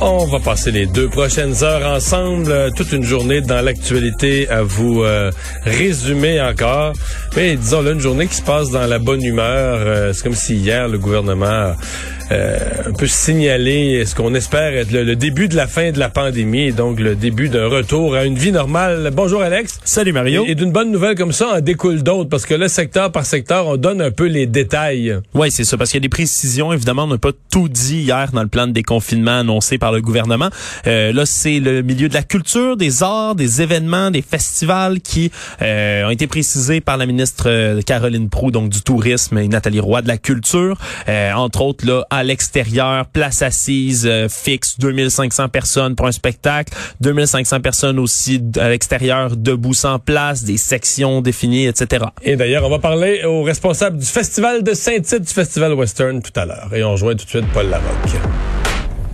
On va passer les deux prochaines heures ensemble, euh, toute une journée dans l'actualité à vous euh, résumer encore. Mais disons là, une journée qui se passe dans la bonne humeur. Euh, c'est comme si hier le gouvernement euh, un peu signaler ce qu'on espère être le, début de la fin de la pandémie et donc le début d'un retour à une vie normale. Bonjour Alex. Salut Mario. Et, d'une bonne nouvelle comme ça, en découle d'autres parce que là, secteur par secteur, on donne un peu les détails. Oui, c'est ça, parce qu'il y a des précisions. Évidemment, on n'a pas tout dit hier dans le plan de déconfinement annoncé par le gouvernement. Euh, là, c'est le milieu de la culture, des arts, des événements, des festivals qui euh, ont été précisés par la ministre Caroline Proux, donc du tourisme, et Nathalie Roy de la culture. entre autres, là, à l'extérieur, place assise euh, fixe, 2500 personnes pour un spectacle, 2500 personnes aussi à l'extérieur, debout sans place, des sections définies, etc. Et d'ailleurs, on va parler au responsable du Festival de Saint-Tite, du Festival Western tout à l'heure. Et on rejoint tout de suite Paul Larocque.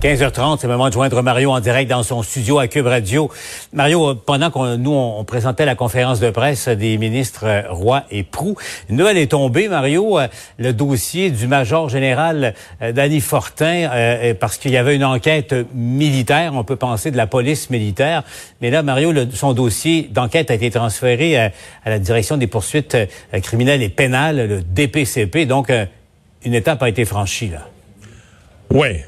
15h30, c'est le moment de joindre Mario en direct dans son studio à Cube Radio. Mario, euh, pendant qu'on nous on, présentait la conférence de presse des ministres euh, Roy et Prou, une nouvelle est tombée, Mario, euh, le dossier du major général Danny Fortin, parce qu'il y avait une enquête militaire, on peut penser de la police militaire, mais là, Mario, son dossier d'enquête a été transféré à, la direction des poursuites criminelles et pénales, le DPCP, donc une étape a été franchie là. Ouais,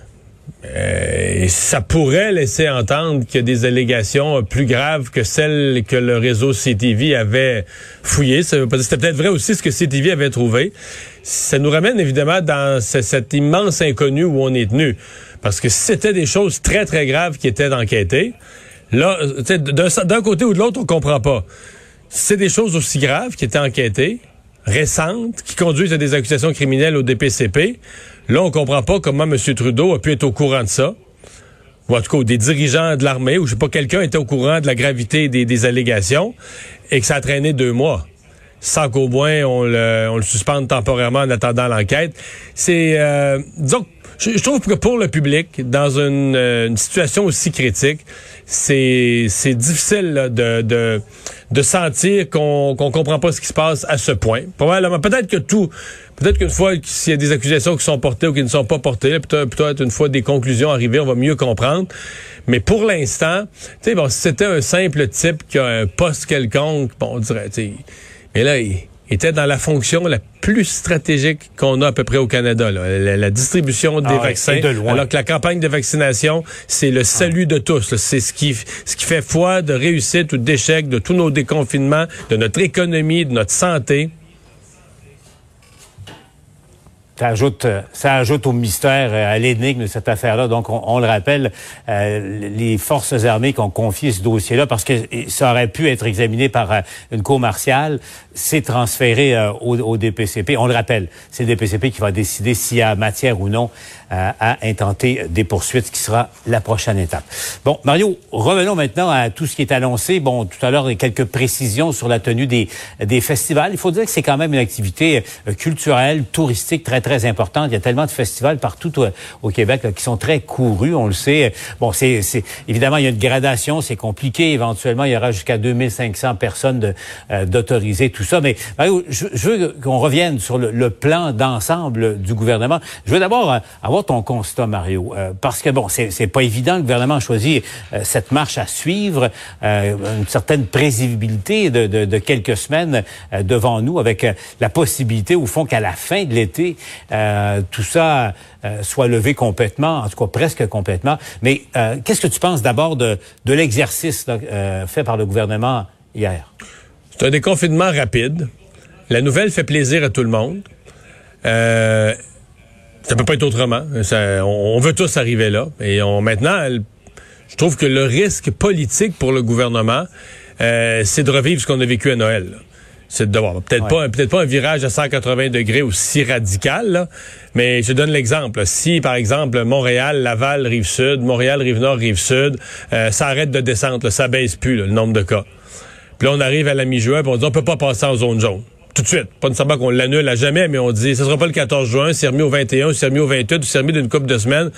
euh, ça pourrait laisser entendre qu'il y a des allégations plus graves que celles que le réseau CTV avait fouillées. C'était peut-être vrai aussi ce que CTV avait trouvé. Ça nous ramène évidemment dans cet immense inconnu où on est tenu. Parce que c'était des choses très, très graves qui étaient enquêtées, là, d'un côté ou de l'autre, on comprend pas. C'est des choses aussi graves qui étaient enquêtées, récentes, qui conduisent à des accusations criminelles au DPCP, Là, on comprend pas comment M. Trudeau a pu être au courant de ça. Ou en tout cas, des dirigeants de l'armée, ou je sais pas, quelqu'un était au courant de la gravité des, allégations et que ça a traîné deux mois sans qu'au moins on le, on suspende temporairement en attendant l'enquête. C'est, euh, je, trouve que pour le public, dans une, euh, une situation aussi critique, c'est c'est difficile de, de, de sentir qu'on qu'on comprend pas ce qui se passe à ce point. Probablement, peut-être que tout, peut-être qu'une fois s'il y a des accusations qui sont portées ou qui ne sont pas portées, peut-être une fois des conclusions arrivées, on va mieux comprendre. Mais pour l'instant, bon, si c'était un simple type qui a un poste quelconque, bon, on dirait, mais là, il était dans la fonction la plus stratégique qu'on a à peu près au Canada, La, distribution des ah vaccins. alors que la campagne de vaccination, c'est le salut de tous. C'est ce qui, ce qui fait foi de réussite ou d'échec de tous nos déconfinements, de notre économie, de notre santé. Ça ajoute, ça ajoute au mystère, euh, à l'énigme de cette affaire-là. Donc, on, le rappelle, euh, les forces armées qui ont confié ce dossier-là, parce que ça aurait pu être examiné par euh, une cour martiale, c'est transféré au, au, DPCP. On le rappelle, c'est le DPCP qui va décider s'il y a matière ou non à intenter des poursuites, ce qui sera la prochaine étape. Bon, Mario, revenons maintenant à tout ce qui est annoncé. Bon, tout à l'heure, quelques précisions sur la tenue des, des festivals. Il faut dire que c'est quand même une activité culturelle, touristique très, très importante. Il y a tellement de festivals partout au, Québec qui sont très courus, on le sait. Bon, c'est évidemment il y a une gradation, c'est compliqué. Éventuellement, il y aura jusqu'à 2500 personnes euh, d'autoriser tout ça. Mais je, veux qu'on revienne sur le, plan d'ensemble du gouvernement. Je veux d'abord euh, avoir ton constat, Mario, euh, parce que bon, c'est pas évident. Le gouvernement a choisi euh, cette marche à suivre, une certaine prévisibilité de quelques semaines devant nous, avec la possibilité, au fond, qu'à la fin de l'été, tout ça soit levé complètement, en tout cas presque complètement. Mais qu'est-ce que tu penses d'abord de, de l'exercice fait par le gouvernement hier? C'est un déconfinement rapide. La nouvelle fait plaisir à tout le monde. Euh, ça peut pas être autrement. on, veut tous arriver là. Et on maintenant, je trouve que le risque politique pour le gouvernement, euh, c'est de revivre ce qu'on a vécu à Noël. C'est de devoir peut-être pas peut-être pas un virage à 180 degrés aussi radical, mais je donne l'exemple. Si par exemple Montréal, Laval, rive sud, Montréal, rive nord, rive sud, euh, ça arrête de descendre, ça baisse plus le nombre de cas. Puis là on arrive à la mi-juin, puis on dit on peut pas passer en zone jaune tout de suite. Pas nécessairement qu'on l'annule à jamais, mais on dit, ce sera pas le 14 juin, c'est remis au 21, c'est remis au 28, c'est remis d'une couple de semaines.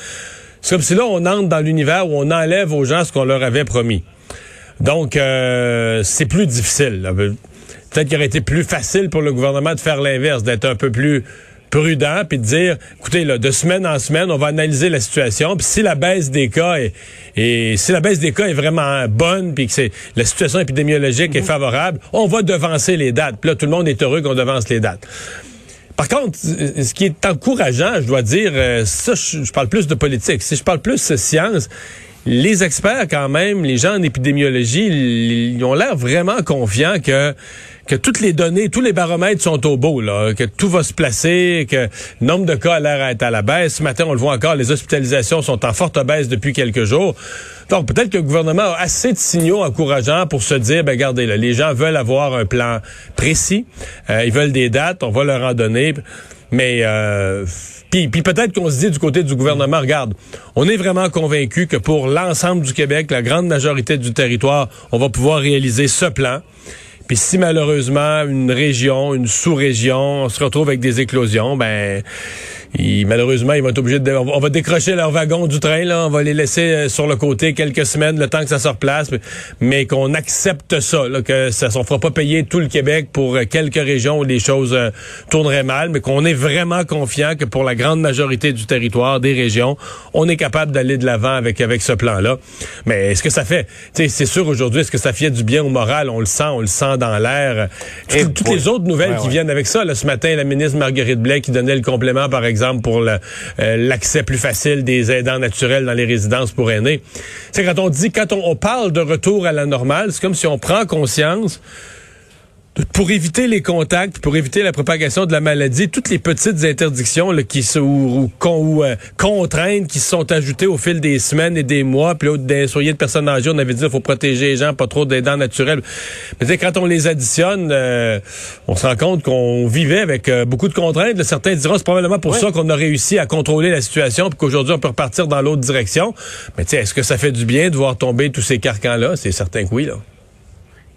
C'est comme si là, on entre dans l'univers où on enlève aux gens ce qu'on leur avait promis. Donc, euh, c'est plus difficile. Peut-être qu'il aurait été plus facile pour le gouvernement de faire l'inverse, d'être un peu plus prudent puis de dire, écoutez, là, de semaine en semaine, on va analyser la situation. Puis si la baisse des cas est, et si la baisse des cas est vraiment bonne, puis que c'est la situation épidémiologique est mhm. favorable, on va devancer les dates. Puis là, tout le monde est heureux qu'on devance les dates. Par contre, ce qui est encourageant, je dois dire, euh, ça, je, parle plus de politique. Si je parle plus de science, les experts, quand même, les gens en épidémiologie, ils ont l'air vraiment confiants que que toutes les données, tous les baromètres sont au beau, là, que tout va se placer, que le nombre de cas a l'air d'être à la baisse. Ce matin, on le voit encore, les hospitalisations sont en forte baisse depuis quelques jours. Donc, peut-être que le gouvernement a assez de signaux encourageants pour se dire, ben, regardez, là, les gens veulent avoir un plan précis, euh, ils veulent des dates, on va leur en donner. Mais euh, puis, puis peut-être qu'on se dit du côté du gouvernement, regarde, on est vraiment convaincu que pour l'ensemble du Québec, la grande majorité du territoire, on va pouvoir réaliser ce plan. Puis si malheureusement une région, une sous-région, se retrouve avec des éclosions, ben malheureusement, ils vont être obligés de... On va décrocher leur wagon du train, là. On va les laisser euh, sur le côté quelques semaines, le temps que ça se replace. Mais, qu'on accepte ça, là, que ça ne fera pas payer tout le Québec pour euh, quelques régions où les choses euh, tourneraient mal, mais qu'on est vraiment confiant que pour la grande majorité du territoire, des régions, on est capable d'aller de l'avant avec, avec ce plan-là. Mais est-ce que ça fait... C'est sûr aujourd'hui, est-ce que ça fait du bien au moral? On le sent, on le sent dans l'air. Toutes, les autres nouvelles qui viennent avec ça, là, ce matin, la ministre Marguerite Blais qui donnait le complément, par exemple, pour euh, l'accès plus facile des aidants naturels dans les résidences pour aînés. C'est quand on dit, quand on parle de retour à la normale, c'est comme si on prend conscience pour éviter les contacts, pour éviter la propagation de la maladie, toutes les petites interdictions là, qui sont ou, ou, euh, contraintes qui se sont ajoutées au fil des semaines et des mois. Puis là, des soyez de personnes âgées, on avait dit qu'il faut protéger les gens, pas trop des dents naturelles. Mais quand on les additionne, euh, on se rend compte qu'on vivait avec euh, beaucoup de contraintes. Certains diront c'est probablement pour ça qu'on a réussi à contrôler la situation, puis qu'aujourd'hui on peut repartir dans l'autre direction. Mais est-ce que ça fait du bien de voir tomber tous ces carcans-là? C'est certain que oui. Là.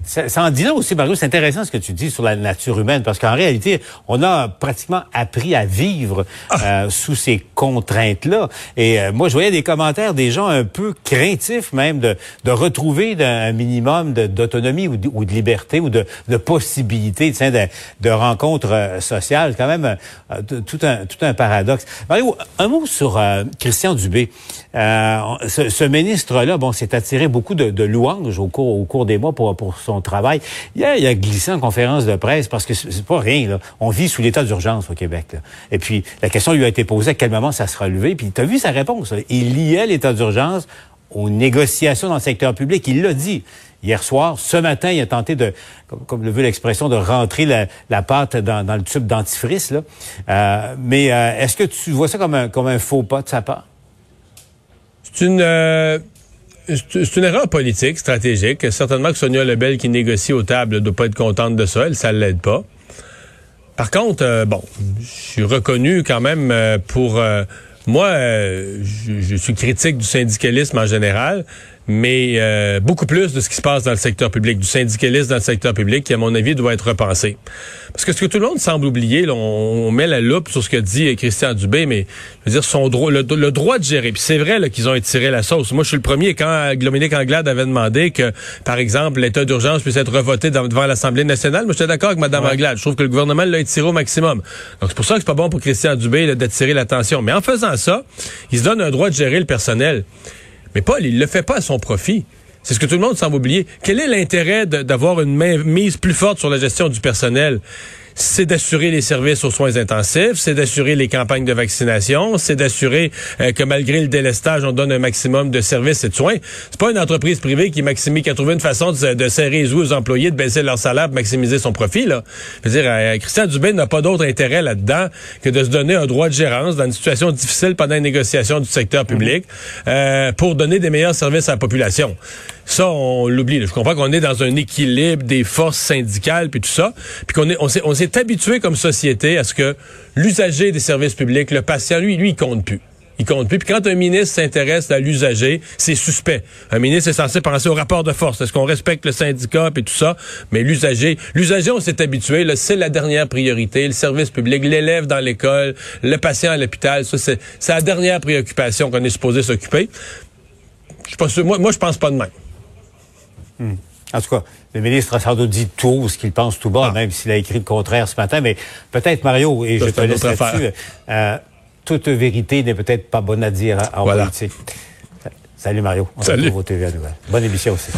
Ça, ça en dit là aussi, Mario, c'est intéressant ce que tu dis sur la nature humaine, parce qu'en réalité, on a pratiquement appris à vivre ah. euh, sous ces contraintes-là. Et euh, moi, je voyais des commentaires des gens un peu craintifs même de, de retrouver un minimum d'autonomie ou, ou, de liberté ou de, de possibilité de, de rencontres euh, sociales. Quand même, tout, un, tout un paradoxe. Mario, un mot sur Christian Dubé. ce, ce ministre-là, bon, s'est attiré beaucoup de, de, louanges au cours, au cours des mois pour, pour son il a glissé en conférence de presse parce que c'est pas rien. Là. On vit sous l'état d'urgence au Québec. Là. Et puis, la question lui a été posée à quel moment ça sera levé? Puis, tu as vu sa réponse. Il liait l'état d'urgence aux négociations dans le secteur public. Il l'a dit hier soir. Ce matin, il a tenté de, comme, le veut l'expression, de rentrer la, pâte dans, le tube dentifrice. Là. Euh, mais euh, est-ce que tu vois ça comme un, comme un faux pas de sa part? C'est une... Euh, c'est une erreur politique, stratégique. Certainement que Sonia Lebel, qui négocie aux tables, ne doit pas être contente de ça. Elle, ça ne l'aide pas. Par contre, euh, bon, je suis reconnu quand même euh, pour... Euh, moi, je, suis critique du syndicalisme en général, mais euh, beaucoup plus de ce qui se passe dans le secteur public, du syndicalisme dans le secteur public, qui, à mon avis, doit être repensé. Parce que ce que tout le monde semble oublier, là, on, met la loupe sur ce que dit Christian Dubé, mais je veux dire, son droit, le, droit de gérer. Puis c'est vrai qu'ils ont étiré la sauce. Moi, je suis le premier quand Dominique Anglade avait demandé que, par exemple, l'état d'urgence puisse être revoté devant l'Assemblée nationale. Moi, j'étais d'accord avec Mme Anglade. Je trouve que le gouvernement l'a étiré au maximum. Donc, c'est pour ça que c'est pas bon pour Christian Dubé d'attirer l'attention. Mais en faisant ça, il se donne un droit de gérer le personnel. Mais Paul, il le fait pas à son profit. C'est ce que tout le monde semble oublier. Quel est l'intérêt d'avoir une mise plus forte sur la gestion du personnel? C'est d'assurer les services aux soins intensifs, c'est d'assurer les campagnes de vaccination, c'est d'assurer euh, que malgré le délestage, on donne un maximum de services et de soins. C'est pas une entreprise privée qui maximise, qui a trouvé une façon de, serrer les aux employés, de baisser leur salaire, pour maximiser son profit. Là. Je veux dire, euh, Christian Dubé n'a pas d'autre intérêt là-dedans que de se donner un droit de gérance dans une situation difficile pendant les négociations du secteur public euh, pour donner des meilleurs services à la population. Ça, on l'oublie. Je comprends qu'on est dans un équilibre des forces syndicales puis tout ça, puis qu'on est, on s'est, on s'est habitué comme société à ce que l'usager des services publics, le patient, lui, lui, il compte plus. Il compte plus. Puis quand un ministre s'intéresse à l'usager, c'est suspect. Un ministre est censé penser au rapport de force. Est-ce qu'on respecte le syndicat et tout ça? Mais l'usager, l'usager, on s'est habitué. C'est la dernière priorité. Le service public, l'élève dans l'école, le patient à l'hôpital. Ça, c'est, la dernière préoccupation qu'on est supposé s'occuper. Je pense, moi, moi, je pense pas de même. Hmm. En tout cas, le ministre a sans doute dit tout ce qu'il pense tout bas, ah. même s'il a écrit le contraire ce matin. Mais peut-être, Mario, et je te laisse là-dessus, euh, toute vérité n'est peut-être pas bonne à dire en politique. Salut Mario. On Salut. TV à Bonne émission aussi.